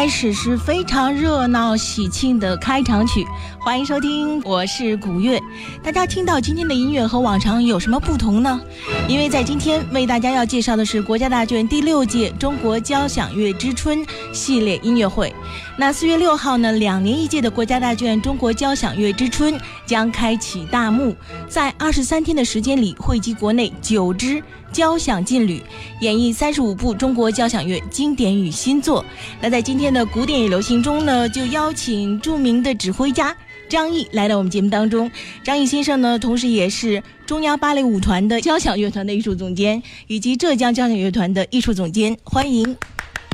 开始是非常热闹喜庆的开场曲，欢迎收听，我是古月。大家听到今天的音乐和往常有什么不同呢？因为在今天为大家要介绍的是国家大剧院第六届中国交响乐之春系列音乐会。那四月六号呢，两年一届的国家大剧院中国交响乐之春将开启大幕，在二十三天的时间里，汇集国内九支。交响劲旅演绎三十五部中国交响乐经典与新作。那在今天的古典与流行中呢，就邀请著名的指挥家张毅来到我们节目当中。张毅先生呢，同时也是中央芭蕾舞团的交响乐团的艺术总监，以及浙江交响乐团的艺术总监。欢迎。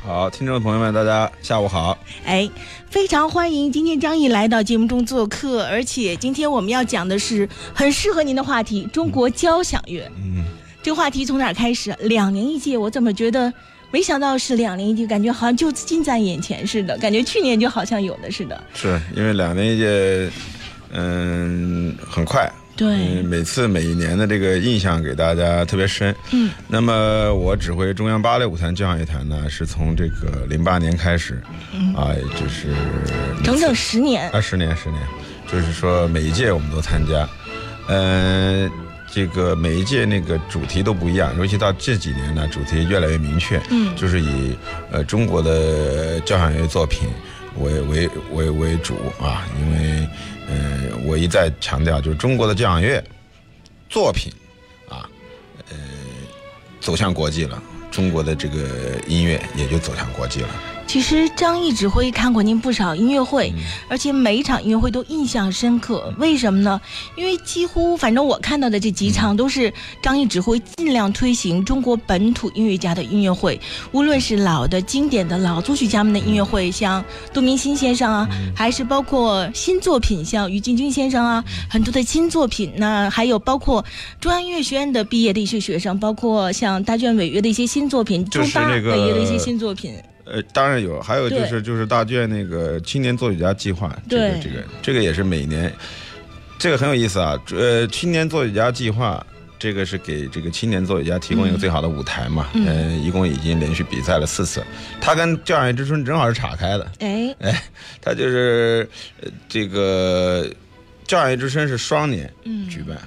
好，听众朋友们，大家下午好。哎，非常欢迎今天张毅来到节目中做客，而且今天我们要讲的是很适合您的话题——中国交响乐。嗯。这个话题从哪儿开始？两年一届，我怎么觉得没想到是两年一届，感觉好像就近在眼前似的，感觉去年就好像有的似的。是因为两年一届，嗯，很快。对。每次每一年的这个印象给大家特别深。嗯。那么我指挥中央芭蕾舞团交响乐团呢，是从这个零八年开始，啊，就是整整十年。啊，十年，十年，就是说每一届我们都参加，嗯。这个每一届那个主题都不一样，尤其到这几年呢，主题越来越明确，嗯，就是以呃中国的交响乐作品为为为为主啊，因为呃我一再强调，就是中国的交响乐作品啊，呃走向国际了，中国的这个音乐也就走向国际了。其实张译指挥看过您不少音乐会，而且每一场音乐会都印象深刻。为什么呢？因为几乎反正我看到的这几场都是张译指挥尽量推行中国本土音乐家的音乐会，无论是老的经典的老作曲家们的音乐会，像杜明新先生啊，还是包括新作品，像于进军先生啊，很多的新作品。那还有包括中央音乐学院的毕业的一些学生，包括像大剧院违约的一些新作品，中巴违约的一些新作品。呃，当然有，还有就是就是大卷那个青年作曲家计划，这个这个这个也是每年，这个很有意思啊。呃，青年作曲家计划，这个是给这个青年作曲家提供一个最好的舞台嘛。嗯。一共已经连续比赛了四次，他跟教养之春正好是岔开的。哎。哎，他就是这个教养之春是双年举办，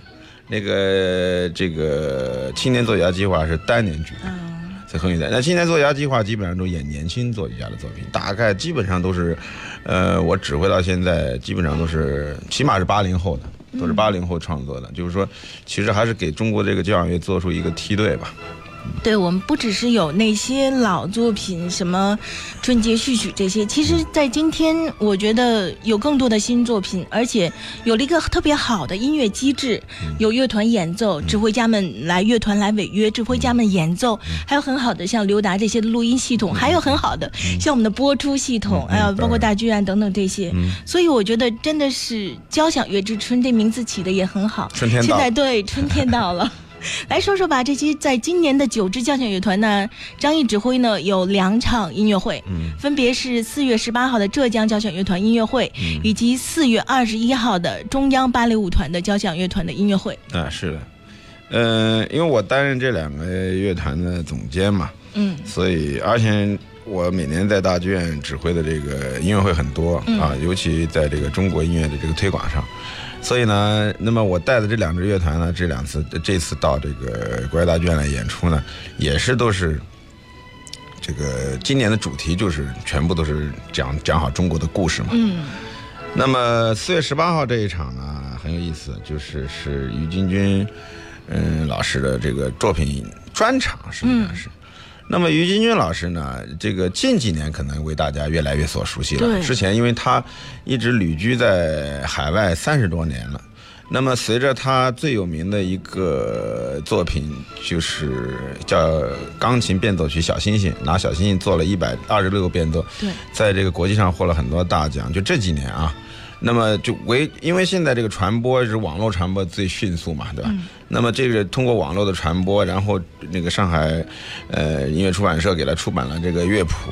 那个这个青年作曲家计划是单年举办。在很远的，那青年作家计划基本上都演年轻作曲家的作品，大概基本上都是，呃，我指挥到现在基本上都是，起码是八零后的，都是八零后创作的，就是说，其实还是给中国这个交响乐做出一个梯队吧。对我们不只是有那些老作品，什么春节序曲这些，其实，在今天，我觉得有更多的新作品，而且有了一个特别好的音乐机制，有乐团演奏，指挥家们来乐团来违约，指挥家们演奏，还有很好的像刘达这些的录音系统，还有很好的像我们的播出系统，还有包括大剧院等等这些，所以我觉得真的是交响乐之春这名字起的也很好。春天到，现在对春天到了。来说说吧，这期在今年的九支交响乐团呢，张毅指挥呢有两场音乐会，嗯，分别是四月十八号的浙江交响乐团音乐会，以及四月二十一号的中央芭蕾舞团的交响乐团的音乐会。啊，是的，呃，因为我担任这两个乐团的总监嘛，嗯，所以而且我每年在大剧院指挥的这个音乐会很多啊，尤其在这个中国音乐的这个推广上。所以呢，那么我带的这两支乐团呢，这两次这次到这个国家大剧院来演出呢，也是都是这个今年的主题就是全部都是讲讲好中国的故事嘛。嗯。那么四月十八号这一场呢很有意思，就是是于金军嗯老师的这个作品专场，实际上是。那么于金军老师呢？这个近几年可能为大家越来越所熟悉了。之前因为他一直旅居在海外三十多年了。那么随着他最有名的一个作品，就是叫钢琴变奏曲《小星星》，拿小星星做了一百二十六个变奏，在这个国际上获了很多大奖。就这几年啊。那么就为，因为现在这个传播是网络传播最迅速嘛，对吧？那么这个通过网络的传播，然后那个上海，呃，音乐出版社给他出版了这个乐谱。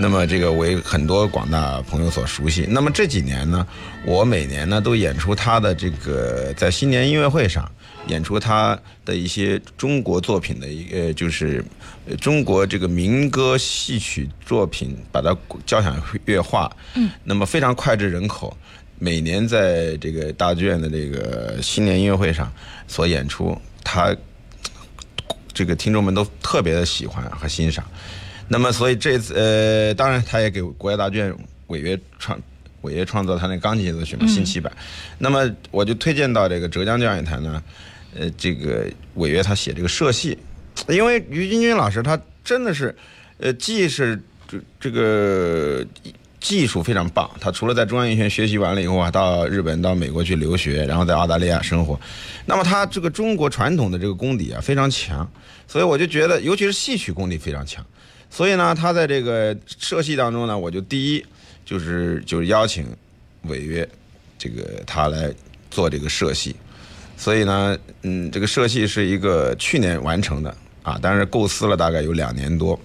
那么这个为很多广大朋友所熟悉。那么这几年呢，我每年呢都演出他的这个在新年音乐会上演出他的一些中国作品的一个就是中国这个民歌戏曲作品，把它交响乐化。嗯。那么非常脍炙人口，每年在这个大剧院的这个新年音乐会上所演出，他这个听众们都特别的喜欢和欣赏。那么，所以这次呃，当然，他也给国家大剧院违约创违约创作他那钢琴协奏曲嘛新七版。那么，我就推荐到这个浙江交响乐团呢，呃，这个违约他写这个社戏，因为于金军老师他真的是，呃，既是这这个技术非常棒，他除了在中央音乐学院学习完了以后啊，到日本到美国去留学，然后在澳大利亚生活，那么他这个中国传统的这个功底啊非常强，所以我就觉得，尤其是戏曲功底非常强。所以呢，他在这个社戏当中呢，我就第一就是就是邀请违约这个他来做这个社戏。所以呢，嗯，这个社戏是一个去年完成的啊，但是构思了大概有两年多。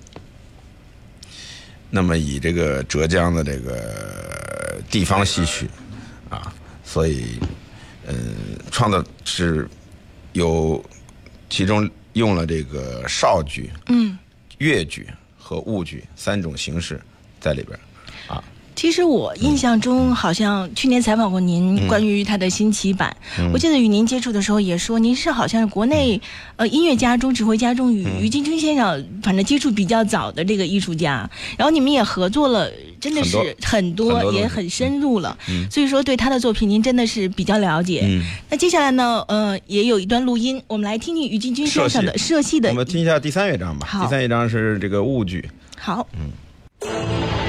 那么以这个浙江的这个地方戏曲啊，所以嗯，创造是有其中用了这个少剧、嗯，越剧。和婺剧三种形式在里边啊。其实我印象中，好像去年采访过您关于他的新奇版。我记得与您接触的时候也说，您是好像是国内呃音乐家中指挥家中与于金军先生反正接触比较早的这个艺术家。然后你们也合作了，真的是很多，也很深入了。所以说对他的作品，您真的是比较了解。那接下来呢，呃，也有一段录音，我们来听听于金军先生的社戏的。我们听一下第三乐章吧。第三乐章是这个物剧。好。嗯。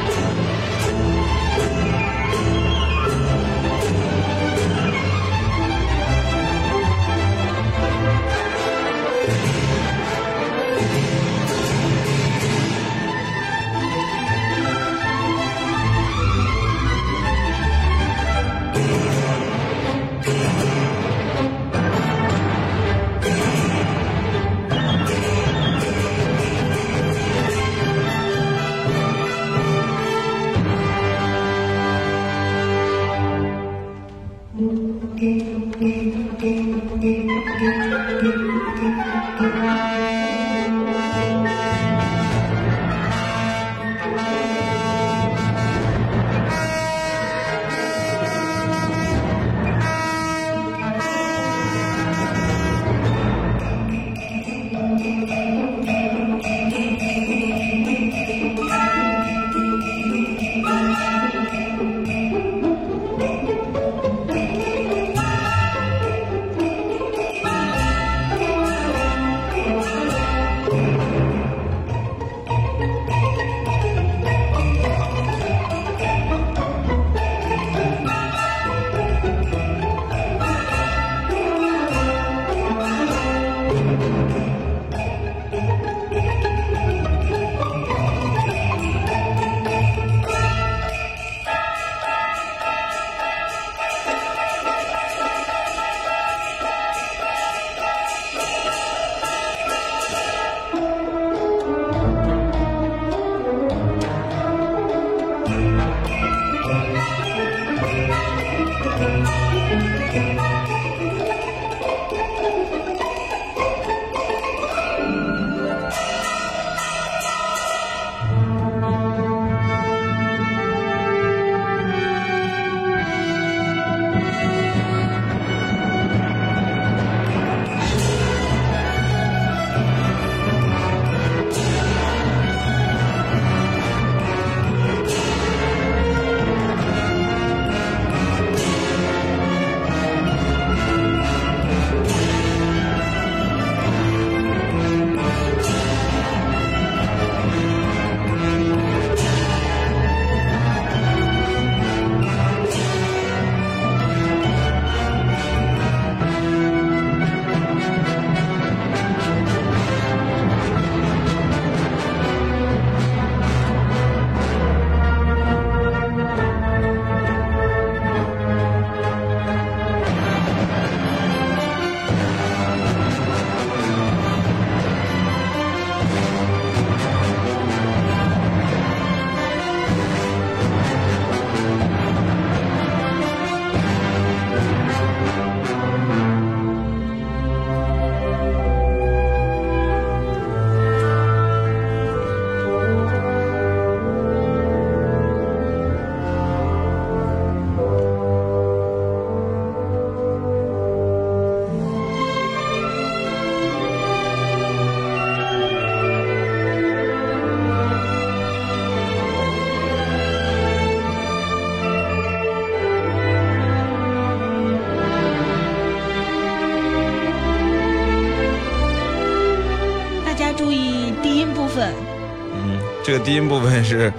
这个低音部分是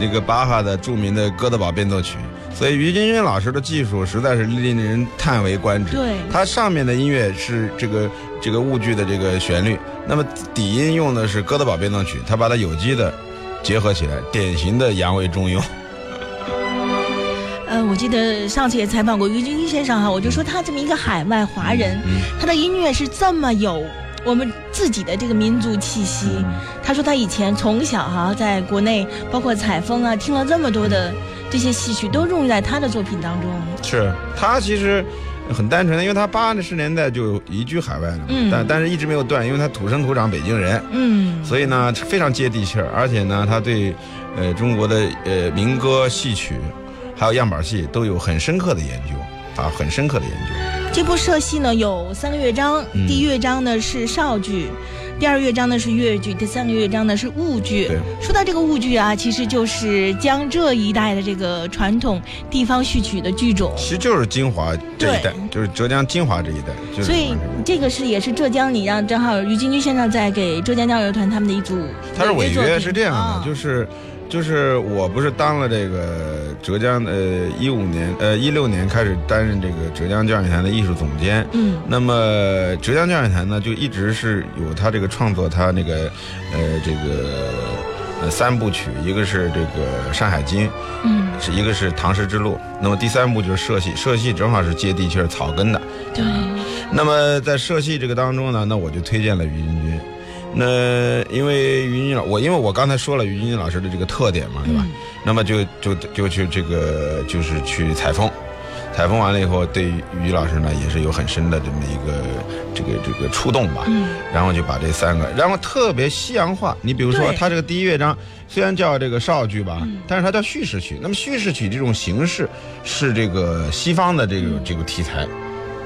那个巴哈的著名的《哥德堡变奏曲》，所以于金军老师的技术实在是令人叹为观止。对，它上面的音乐是这个这个物剧的这个旋律，那么底音用的是《哥德堡变奏曲》，他把它有机的结合起来，典型的扬为中用。呃，我记得上次也采访过于军军先生哈，我就说他这么一个海外华人，他的音乐是这么有我们自己的这个民族气息。他说他以前从小哈在国内，包括采风啊，听了这么多的这些戏曲，都融入在他的作品当中。是他其实很单纯的，因为他八十年代就移居海外了，但但是一直没有断，因为他土生土长北京人，嗯，所以呢非常接地气儿，而且呢他对呃中国的呃民歌戏曲。还有样板戏都有很深刻的研究，啊，很深刻的研究。这部社戏呢有三个乐章，第一乐章呢是少剧，第二乐章呢是越剧，第三个乐章呢是婺剧。说到这个婺剧啊，其实就是江浙一带的这个传统地方戏曲的剧种。其实就是金华这一带，就是浙江金华这一带。所以这个是也是浙江，你让正好于金军先生在给浙江交乐团他们的一组。他是违约是这样的，就是。就是我不是当了这个浙江呃一五年呃一六年开始担任这个浙江交响乐团的艺术总监，嗯，那么浙江交响乐团呢就一直是有他这个创作他那个呃这个呃三部曲，一个是这个《山海经》，嗯，是一个是《唐诗之路》，那么第三部就是社戏，社戏正好是接地气儿草根的，对。那么在社戏这个当中呢，那我就推荐了于金军。那因为于军老我因为我刚才说了于军老师的这个特点嘛，对吧？那么就就就去这个就是去采风，采风完了以后，对于老师呢也是有很深的这么一个这个这个触动吧。嗯。然后就把这三个，然后特别西洋化。你比如说，他这个第一乐章虽然叫这个少剧吧，但是它叫叙事曲。那么叙事曲这种形式是这个西方的这个这个题材，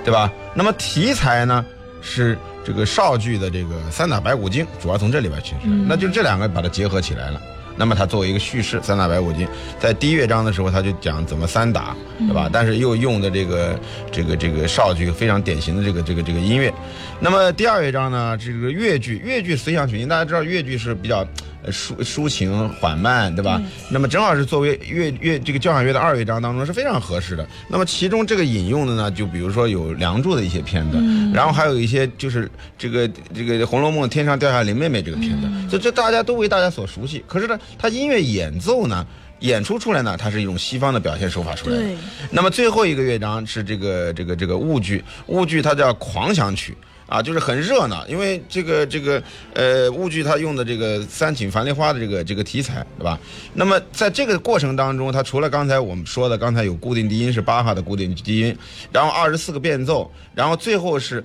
对吧？那么题材呢是。这个少剧的这个三打白骨精，主要从这里边取出来，那就这两个把它结合起来了。那么它作为一个叙事，三打白骨精，在第一乐章的时候，他就讲怎么三打，对吧？但是又用的这个这个这个少剧非常典型的这个这个这个音乐。那么第二乐章呢，这个越剧，越剧随想曲，大家知道越剧是比较。抒抒情缓慢，对吧？那么正好是作为乐乐这个交响乐的二乐章当中是非常合适的。那么其中这个引用的呢，就比如说有《梁祝》的一些片段，然后还有一些就是这个这个《红楼梦》天上掉下林妹妹这个片段，这这大家都为大家所熟悉。可是呢，它音乐演奏呢，演出出来呢，它是一种西方的表现手法出来的。那么最后一个乐章是这个这个这个婺剧，婺剧它叫狂想曲。啊，就是很热闹，因为这个这个呃，婺剧它用的这个三请樊梨花的这个这个题材，对吧？那么在这个过程当中，它除了刚才我们说的，刚才有固定低音是巴哈的固定低音，然后二十四个变奏，然后最后是。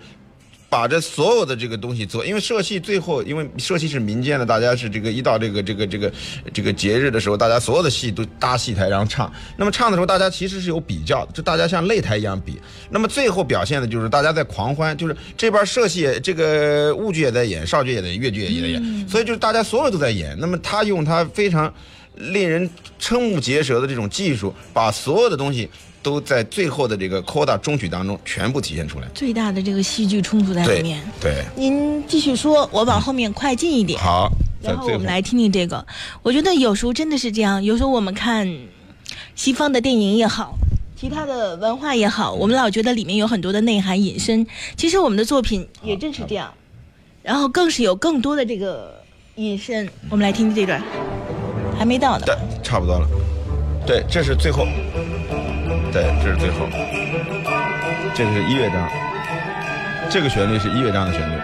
把这所有的这个东西做，因为社戏最后，因为社戏是民间的，大家是这个一到这个这个这个这个节日的时候，大家所有的戏都搭戏台然后唱。那么唱的时候，大家其实是有比较的，就大家像擂台一样比。那么最后表现的就是大家在狂欢，就是这边社戏这个婺剧也在演，少剧也在，越剧也在演，所以就是大家所有都在演。那么他用他非常令人瞠目结舌的这种技术，把所有的东西。都在最后的这个 coda 中曲当中全部体现出来，最大的这个戏剧冲突在里面。对，您继续说，我往后面快进一点。好，然后我们来听听这个。我觉得有时候真的是这样，有时候我们看西方的电影也好，其他的文化也好，我们老觉得里面有很多的内涵隐身。其实我们的作品也正是这样，然后更是有更多的这个隐身。我们来听听这段，还没到呢。对，差不多了。对，这是最后。对，这是最后，这个是一乐章，这个旋律是一乐章的旋律，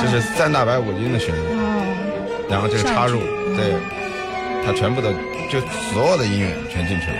这是三大白骨精的旋律，然后这个插入，对，它全部的就所有的音乐全进去了。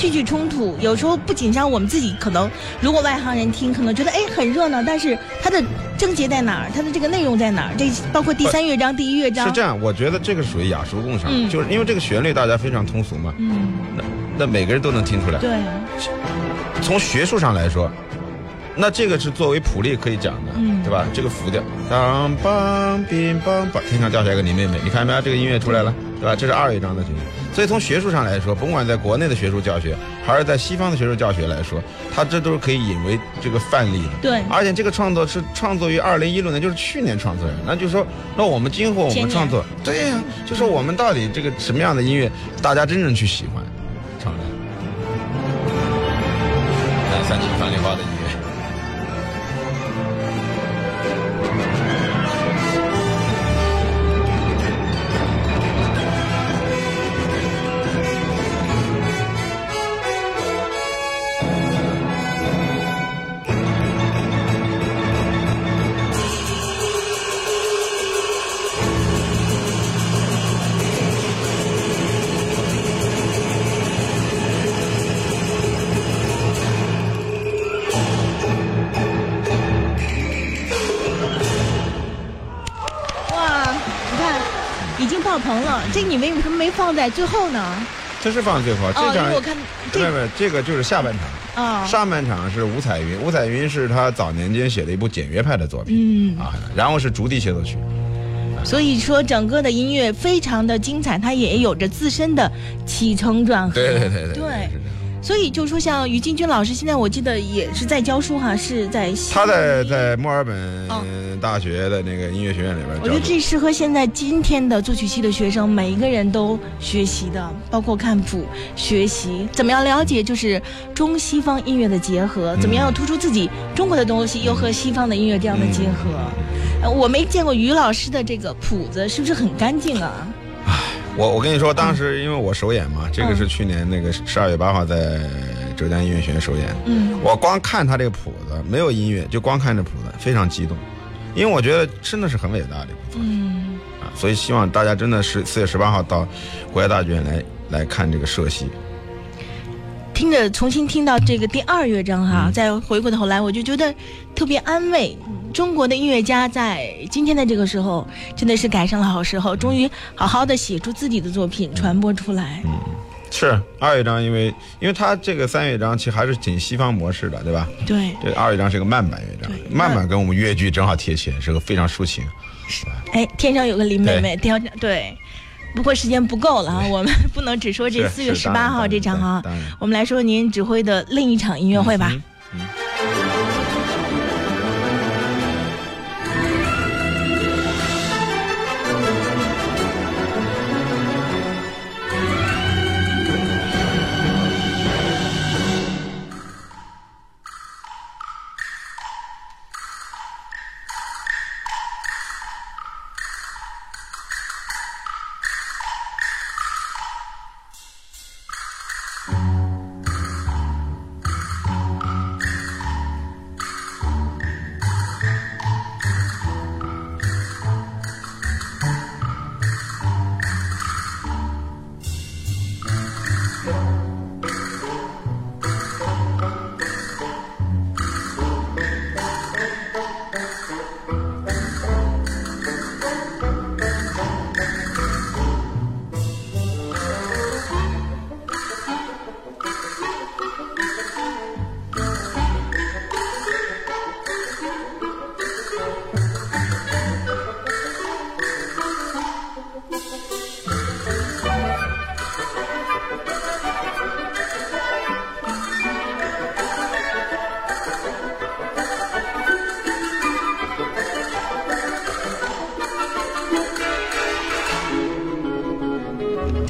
戏剧冲突，有时候不仅让我们自己可能，如果外行人听，可能觉得哎很热闹，但是它的症结在哪儿？它的这个内容在哪儿？这包括第三乐章、第一乐章。是这样，我觉得这个属于雅俗共赏，就是因为这个旋律大家非常通俗嘛，嗯，那那每个人都能听出来。对。从学术上来说。那这个是作为谱例可以讲的，嗯对吧？这个浮调，当梆乒梆梆，天上掉下一个林妹妹，你看没有？这个音乐出来了，对吧？这是二乐章的情绪。所以从学术上来说，甭管在国内的学术教学，还是在西方的学术教学来说，它这都是可以引为这个范例的。对。而且这个创作是创作于二零一六年，就是去年创作的。那就是说，那我们今后我们创作，对呀，就说我们到底这个什么样的音乐，大家真正去喜欢，唱的。来，三七范例化的你为什么没放在最后呢？这是放在最后，这场我看，没有没有，这个就是下半场啊。上半场是五彩云，五彩云是他早年间写的一部简约派的作品，嗯啊，然后是竹笛协奏曲。所以说，整个的音乐非常的精彩，它也有着自身的起承转合。对对对对。对。所以就说像于金军老师，现在我记得也是在教书哈，是在他在在墨尔本大学的那个音乐学院里边。我觉得这适合现在今天的作曲系的学生，每一个人都学习的，包括看谱学习，怎么样了解就是中西方音乐的结合，怎么样突出自己中国的东西，又和西方的音乐这样的结合。我没见过于老师的这个谱子，是不是很干净啊？我我跟你说，当时因为我首演嘛，这个是去年那个十二月八号在浙江音乐学院首演。嗯，我光看他这个谱子，没有音乐，就光看这谱子，非常激动，因为我觉得真的是很伟大的一部作品。嗯，啊，所以希望大家真的是四月十八号到国家大剧院来来看这个社戏。听着，重新听到这个第二乐章哈，再回过头来，我就觉得特别安慰。中国的音乐家在今天的这个时候，真的是赶上了好时候，终于好好的写出自己的作品，传播出来。嗯，是二乐章，因为因为它这个三乐章其实还是挺西方模式的，对吧？对。这二乐章是个慢板乐章，慢板跟我们越剧正好贴切，是个非常抒情。是。哎，天上有个林妹妹，天上对。不过时间不够了啊，我们不能只说这四月十八号这场啊，我们来说您指挥的另一场音乐会吧。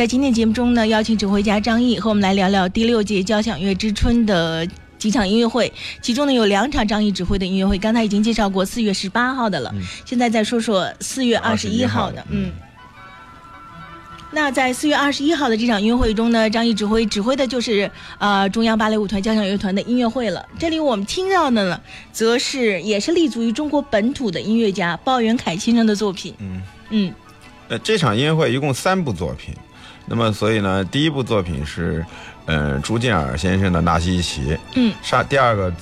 在今天节目中呢，邀请指挥家张毅和我们来聊聊第六届交响乐之春的几场音乐会，其中呢有两场张毅指挥的音乐会，刚才已经介绍过四月十八号的了，现在再说说四月二十一号的，嗯。那在四月二十一号的这场音乐会中呢，张毅指挥指挥的就是呃中央芭蕾舞团交响乐团的音乐会了。这里我们听到的呢，则是也是立足于中国本土的音乐家鲍元凯先生的作品，嗯嗯。呃，这场音乐会一共三部作品，那么所以呢，第一部作品是，呃，朱建尔先生的《纳西伊奇》，嗯，上第二个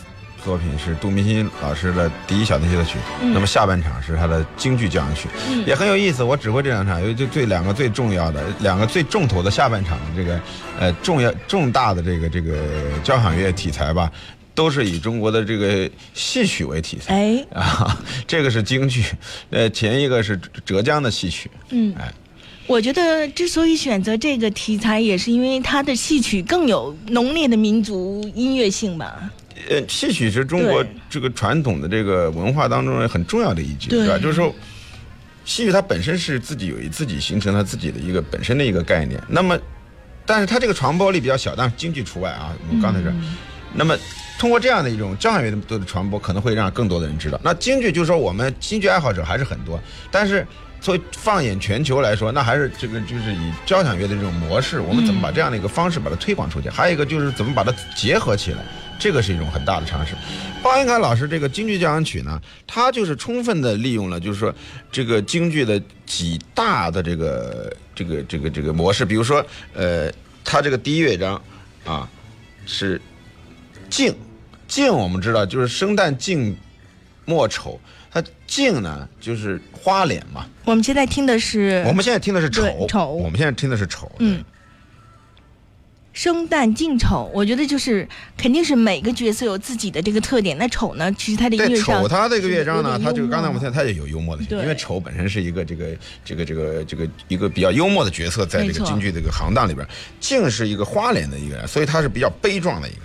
作品是杜明新老师的第一小提琴奏曲，那么下半场是他的京剧交响曲，也很有意思。我指挥这两场，因为就最两个最重要的两个最重头的下半场的这个，呃，重要重大的这个这个交响乐题材吧。都是以中国的这个戏曲为题材，哎。啊，这个是京剧，呃，前一个是浙江的戏曲，嗯，哎，我觉得之所以选择这个题材，也是因为它的戏曲更有浓烈的民族音乐性吧。呃，戏曲是中国这个传统的这个文化当中很重要的一句，对吧？就是说，戏曲它本身是自己有一自己形成它自己的一个本身的一个概念，那么，但是它这个传播力比较小，但是京剧除外啊。我们刚才说，那么。通过这样的一种交响乐的传播，可能会让更多的人知道。那京剧就是说，我们京剧爱好者还是很多，但是作为放眼全球来说，那还是这个就是以交响乐的这种模式，我们怎么把这样的一个方式把它推广出去？还有一个就是怎么把它结合起来，这个是一种很大的尝试。包英凯老师这个京剧交响曲呢，他就是充分的利用了，就是说这个京剧的几大的这个这个这个这个模式，比如说呃，他这个第一乐章啊是静。静，我们知道就是生旦净末丑，它净呢就是花脸嘛。我们现在听的是，我们现在听的是丑，丑。我们现在听的是丑。嗯。生旦净丑，我觉得就是肯定是每个角色有自己的这个特点。那丑呢，其实它的乐章，丑它这个乐章呢，它就刚才我们听，它也有幽默的，因为丑本身是一个这个这个这个这个一个比较幽默的角色，在这个京剧这个行当里边，净是一个花脸的一个人，所以他是比较悲壮的一个。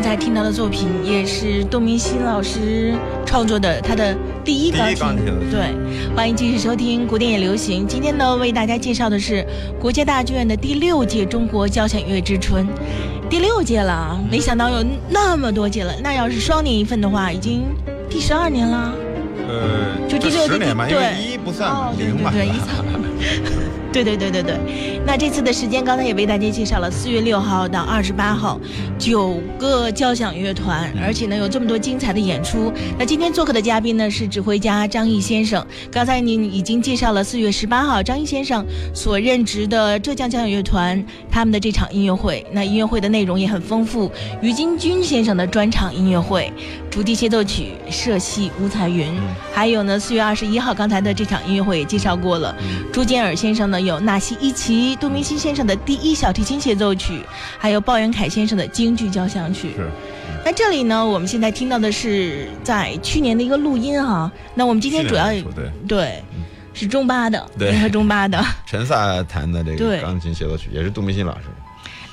现在听到的作品也是杜明希老师创作的，他的第一钢琴。对，欢迎继续收听古典也流行。今天呢，为大家介绍的是国家大剧院的第六届中国交响乐之春，第六届了，没想到有那么多届了。那要是双年一份的话，已经第十二年了。呃，就第十年嘛，因为一不算零嘛。对，一算。对对对对对，那这次的时间刚才也为大家介绍了，四月六号到二十八号，九个交响乐团，而且呢有这么多精彩的演出。那今天做客的嘉宾呢是指挥家张毅先生。刚才您已经介绍了四月十八号张毅先生所任职的浙江交响乐团他们的这场音乐会。那音乐会的内容也很丰富，于金军先生的专场音乐会，竹笛协奏曲《社戏五彩云》，还有呢四月二十一号刚才的这场音乐会也介绍过了，朱建尔先生呢。有纳西伊奇、杜明希先生的第一小提琴协奏曲，还有鲍元凯先生的京剧交响曲。是。那这里呢，我们现在听到的是在去年的一个录音哈。那我们今天主要对对，是中巴的，联合中巴的陈萨弹的这个钢琴协奏曲，也是杜明新老师。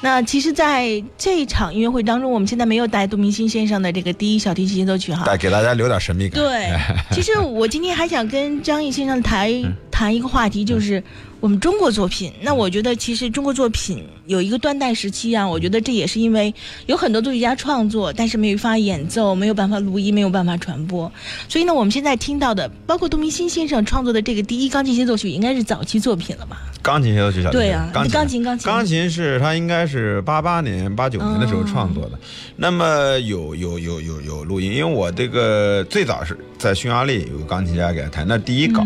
那其实，在这场音乐会当中，我们现在没有带杜明星先生的这个第一小提琴协奏曲哈，带给大家留点神秘感。对，其实我今天还想跟张毅先生谈 谈一个话题，就是我们中国作品。那我觉得，其实中国作品有一个断代时期啊，我觉得这也是因为有很多作曲家创作，但是没有办法演奏，没有办法录音，没有办法传播。所以呢，我们现在听到的，包括杜明星先生创作的这个第一钢琴协奏曲，应该是早期作品了吧？钢琴协奏曲，小对啊，钢琴钢琴钢琴是他应该是八八年八九年的时候创作的。那么有有有有有录音，因为我这个最早是在匈牙利有个钢琴家给他弹，那第一稿，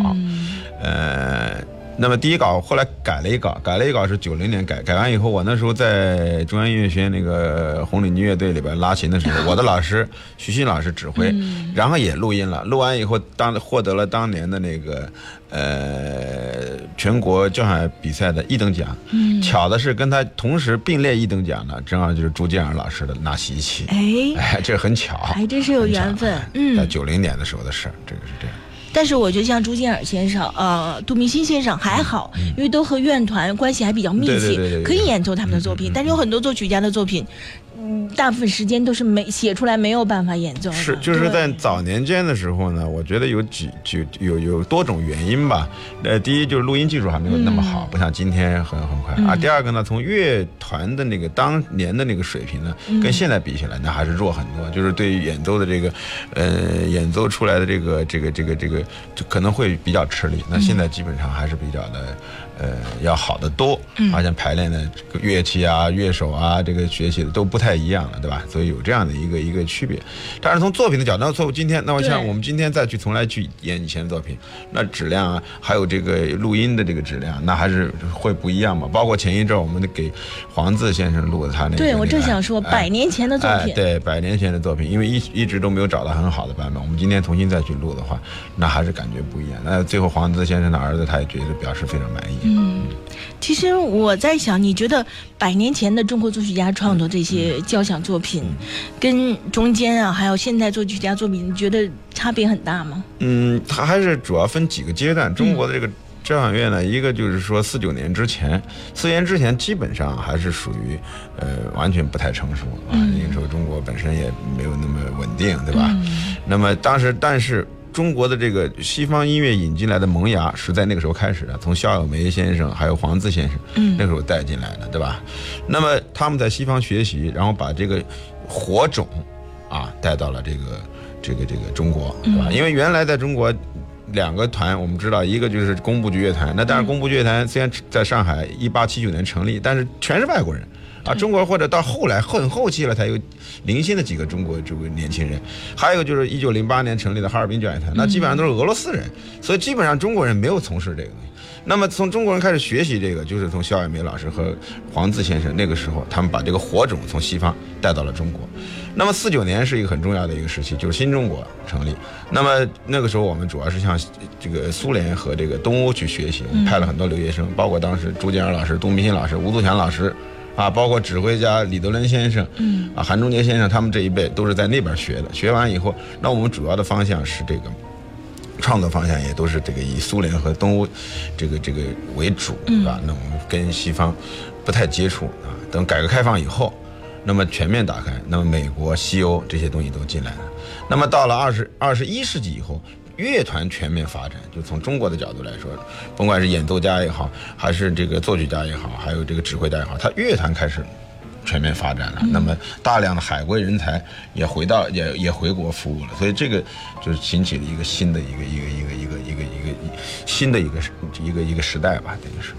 呃，那么第一稿后来改了一稿，改了一稿是九零年改，改完以后，我那时候在中央音乐学院那个红领巾乐队里边拉琴的时候，我的老师徐新老师指挥，然后也录音了，录完以后当获得了当年的那个呃全国交响比赛的一等奖。嗯，巧的是跟他同时并列一等奖的，正好就是朱建尔老师的纳西奇。哎，哎，这很巧，还真是有缘分。嗯，在九零年的时候的事儿，这个是这样。但是我觉得像朱建尔先生、呃杜明新先生还好，因为都和院团关系还比较密切，可以演奏他们的作品。但是有很多作曲家的作品。嗯，大部分时间都是没写出来，没有办法演奏。是，就是在早年间的时候呢，我觉得有几就有有多种原因吧。呃，第一就是录音技术还没有那么好，不像今天很很快啊。第二个呢，从乐团的那个当年的那个水平呢，跟现在比起来，那还是弱很多。就是对于演奏的这个，呃，演奏出来的这个这个这个这个，就可能会比较吃力。那现在基本上还是比较的。呃，要好得多，而且排练的乐器啊、乐手啊，这个学习的都不太一样了，对吧？所以有这样的一个一个区别。但是从作品的角度，从今天，那我像我们今天再去重来去演以前的作品，那质量啊，还有这个录音的这个质量，那还是会不一样嘛。包括前一阵我们给黄自先生录的他那个，对我正想说百年前的作品，对百年前的作品，因为一一直都没有找到很好的版本，我们今天重新再去录的话，那还是感觉不一样。那最后黄自先生的儿子他也觉得表示非常满意。嗯，其实我在想，你觉得百年前的中国作曲家创作这些交响作品，跟中间啊，还有现代作曲家作品，你觉得差别很大吗？嗯，它还是主要分几个阶段。中国的这个交响乐呢，一个就是说四九年之前，四年之前基本上还是属于呃完全不太成熟啊。那个时候中国本身也没有那么稳定，对吧？那么当时，但是。中国的这个西方音乐引进来的萌芽是在那个时候开始的，从肖友梅先生还有黄自先生，嗯，那个时候带进来的，对吧？那么他们在西方学习，然后把这个火种啊带到了这个这个这个中国，对吧？因为原来在中国两个团，我们知道一个就是工部剧乐团，那但是工部剧乐团虽然在上海一八七九年成立，但是全是外国人。啊，中国或者到后来很后期了才有零星的几个中国这个年轻人，还有就是一九零八年成立的哈尔滨交响乐团，那基本上都是俄罗斯人，所以基本上中国人没有从事这个东西。那么从中国人开始学习这个，就是从肖爱梅老师和黄自先生那个时候，他们把这个火种从西方带到了中国。那么四九年是一个很重要的一个时期，就是新中国成立。那么那个时候我们主要是向这个苏联和这个东欧去学习，我们派了很多留学生，包括当时朱建尔老师、杜明新老师、吴祖强老师。啊，包括指挥家李德伦先生，嗯，啊，韩中杰先生，他们这一辈都是在那边学的。学完以后，那我们主要的方向是这个创作方向，也都是这个以苏联和东欧这个这个为主，是吧？那我们跟西方不太接触啊。等改革开放以后，那么全面打开，那么美国、西欧这些东西都进来了。那么到了二十二十一世纪以后。乐团全面发展，就从中国的角度来说，甭管是演奏家也好，还是这个作曲家也好，还有这个指挥家也好，他乐团开始全面发展了。那么大量的海归人才也回到也也回国服务了，所以这个就是兴起了一个新的一个一个一个一个一个一个新的一个一个一个时代吧，等于是。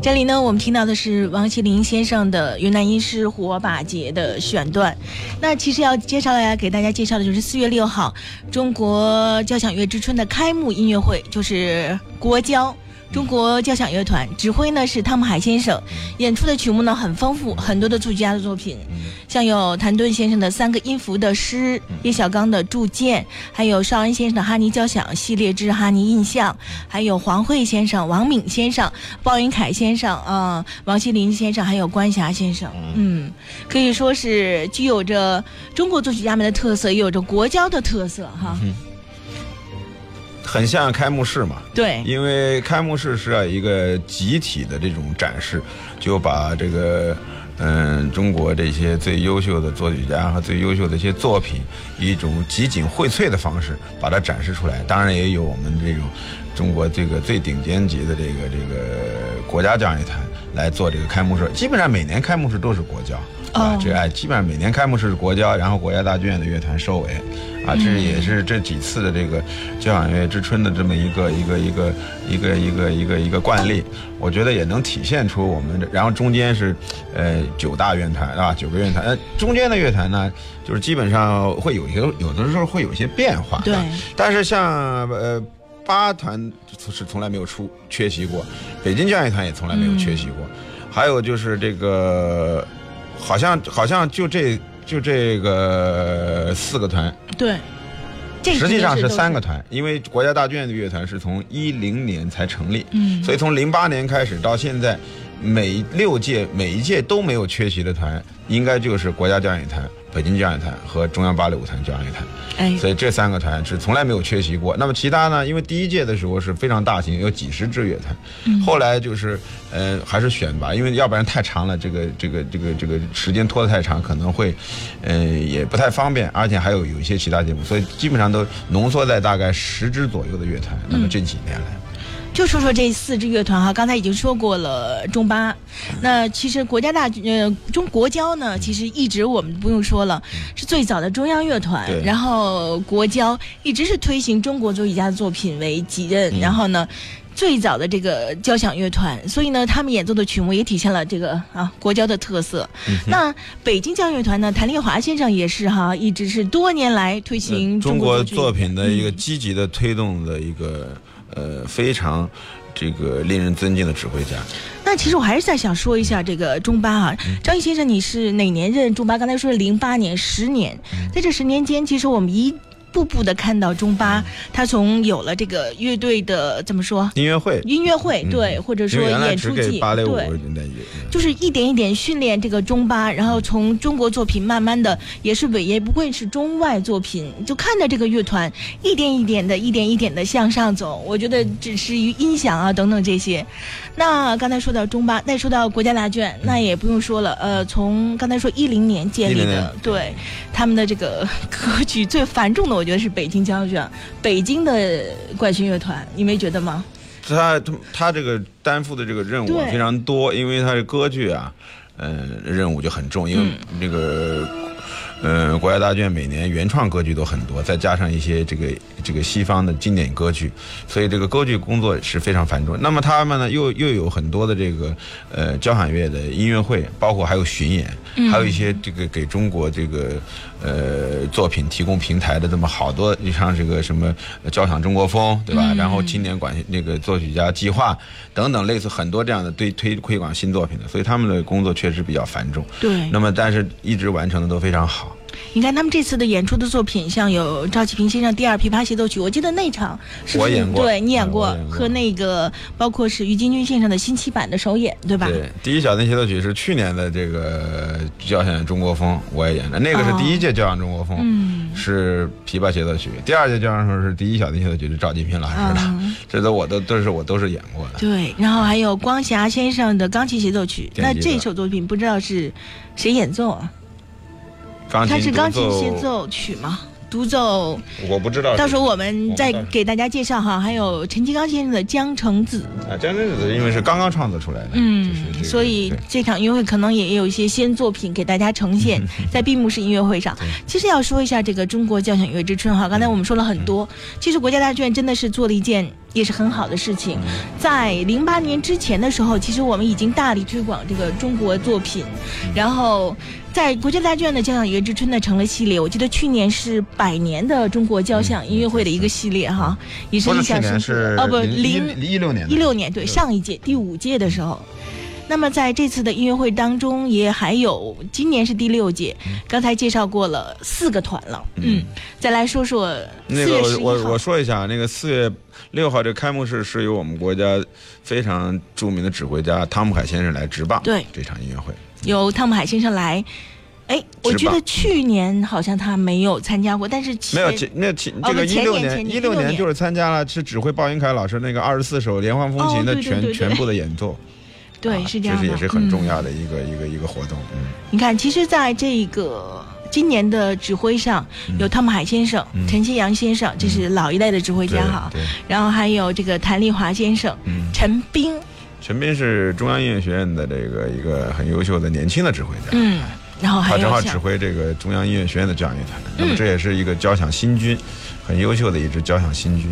这里呢，我们听到的是王麒麟先生的云南音诗火把节的选段。那其实要介绍来给大家介绍的就是四月六号，中国交响乐之春的开幕音乐会，就是国交。中国交响乐团指挥呢是汤姆海先生，演出的曲目呢很丰富，很多的作曲家的作品，像有谭盾先生的三个音符的诗，叶小刚的铸剑，还有邵恩先生的哈尼交响系列之哈尼印象，还有黄慧先生、王敏先生、鲍云凯先生啊，王锡林先生，还有关霞先生，嗯，可以说是具有着中国作曲家们的特色，也有着国交的特色哈。很像开幕式嘛，对，因为开幕式是要一个集体的这种展示，就把这个嗯中国这些最优秀的作曲家和最优秀的一些作品，以一种集锦荟萃的方式把它展示出来。当然也有我们这种中国这个最顶尖级的这个这个国家交响乐团来做这个开幕式。基本上每年开幕式都是国交。啊，这哎，基本上每年开幕式是国家，然后国家大剧院的乐团收尾，啊，这也是这几次的这个交响乐之春的这么一个一个一个一个一个一个一个惯例，我觉得也能体现出我们的。然后中间是，呃，九大乐团啊，九个乐团，呃，中间的乐团呢，就是基本上会有一些，有的时候会有一些变化，对。但是像呃八团是从来没有出缺席过，北京交响乐团也从来没有缺席过，还有就是这个。好像好像就这就这个四个团，对，实际上是三个团，因为国家大剧院的乐团是从一零年才成立，嗯，所以从零八年开始到现在，每六届每一届都没有缺席的团，应该就是国家交响乐团。北京交响乐团和中央芭蕾舞团交响乐团，哎，所以这三个团是从来没有缺席过。那么其他呢？因为第一届的时候是非常大型，有几十支乐团，后来就是，呃，还是选拔，因为要不然太长了，这个这个这个这个时间拖得太长，可能会，呃，也不太方便，而且还有有一些其他节目，所以基本上都浓缩在大概十支左右的乐团。那么这几年来。就说说这四支乐团哈，刚才已经说过了中巴，那其实国家大呃中国交呢，其实一直我们不用说了，是最早的中央乐团，然后国交一直是推行中国作曲家的作品为己任，然后呢，最早的这个交响乐团，所以呢，他们演奏的曲目也体现了这个啊国交的特色。那北京交响乐团呢，谭丽华先生也是哈，一直是多年来推行中国作品的一个积极的推动的一个。呃，非常这个令人尊敬的指挥家。那其实我还是在想说一下这个中巴啊，张毅先生，你是哪年任中巴？刚才说是零八年，十年，在这十年间，其实我们一。步步的看到中巴，他从有了这个乐队的怎么说音乐会，音乐会对，或者说演出季对，就是一点一点训练这个中巴，然后从中国作品慢慢的也是尾也不会是中外作品，就看着这个乐团一点一点的、一点一点的向上走。我觉得只是于音响啊等等这些。那刚才说到中巴，那说到国家大剧院，那也不用说了。呃，从刚才说一零年建立的，对他们的这个歌曲最繁重的。我觉得是北京交响乐，北京的管弦乐团，你没觉得吗？他他他这个担负的这个任务非常多，因为他的歌剧啊，嗯，任务就很重，因为那个。嗯，国家大剧院每年原创歌剧都很多，再加上一些这个这个西方的经典歌剧，所以这个歌剧工作是非常繁重。那么他们呢，又又有很多的这个呃交响乐的音乐会，包括还有巡演，还有一些这个给中国这个呃作品提供平台的这么好多，你像这个什么交响中国风，对吧？然后青年管那个作曲家计划等等，类似很多这样的对推推广新作品的，所以他们的工作确实比较繁重。对。那么，但是一直完成的都非常好。你看他们这次的演出的作品，像有赵启平先生第二琵琶协奏曲，我记得那场是我演过，对你演过，和那个包括是于金军先生的新期版的首演，对吧？对，第一小提协奏曲是去年的这个交响中国风，我也演的，那个是第一届交响中国风，是琵琶协奏曲；第二届交响风是第一小提协奏曲是赵继平老师的，这都我都都是我都是演过的。对，然后还有光霞先生的钢琴协奏曲，那这首作品不知道是谁演奏啊？它是钢琴协奏曲吗？独奏，我不知道。到时候我们再给大家介绍哈。还有陈金刚先生的《江城子》啊，《江城子》因为是刚刚创作出来的，嗯，所以这场音乐会可能也有一些新作品给大家呈现 在闭幕式音乐会上。其实要说一下这个中国交响乐之春哈，刚才我们说了很多，其实国家大剧院真的是做了一件。也是很好的事情，在零八年之前的时候，其实我们已经大力推广这个中国作品，然后在国家大剧院的交响乐之春呢成了系列。我记得去年是百年的中国交响音乐会的一个系列哈，也是印象深刻。哦不，零一六年，一六年对上一届第五届的时候。那么在这次的音乐会当中，也还有今年是第六届，刚才介绍过了四个团了。嗯，再来说说那个我我说一下，那个四月六号这开幕式是由我们国家非常著名的指挥家汤姆海先生来执棒。对，这场音乐会由汤姆海先生来。哎，我觉得去年好像他没有参加过，但是没有那前这个一六年一六年就是参加了，是指挥鲍云凯老师那个二十四首连环风琴的全全部的演奏。对，是这样的，这是也是很重要的一个一个一个活动。嗯，你看，其实在这个今年的指挥上，有汤姆海先生、陈其阳先生，这是老一代的指挥家哈。对。然后还有这个谭丽华先生，陈斌。陈斌是中央音乐学院的这个一个很优秀的年轻的指挥家。嗯。然后他正好指挥这个中央音乐学院的交响乐团，那么这也是一个交响新军，很优秀的一支交响新军。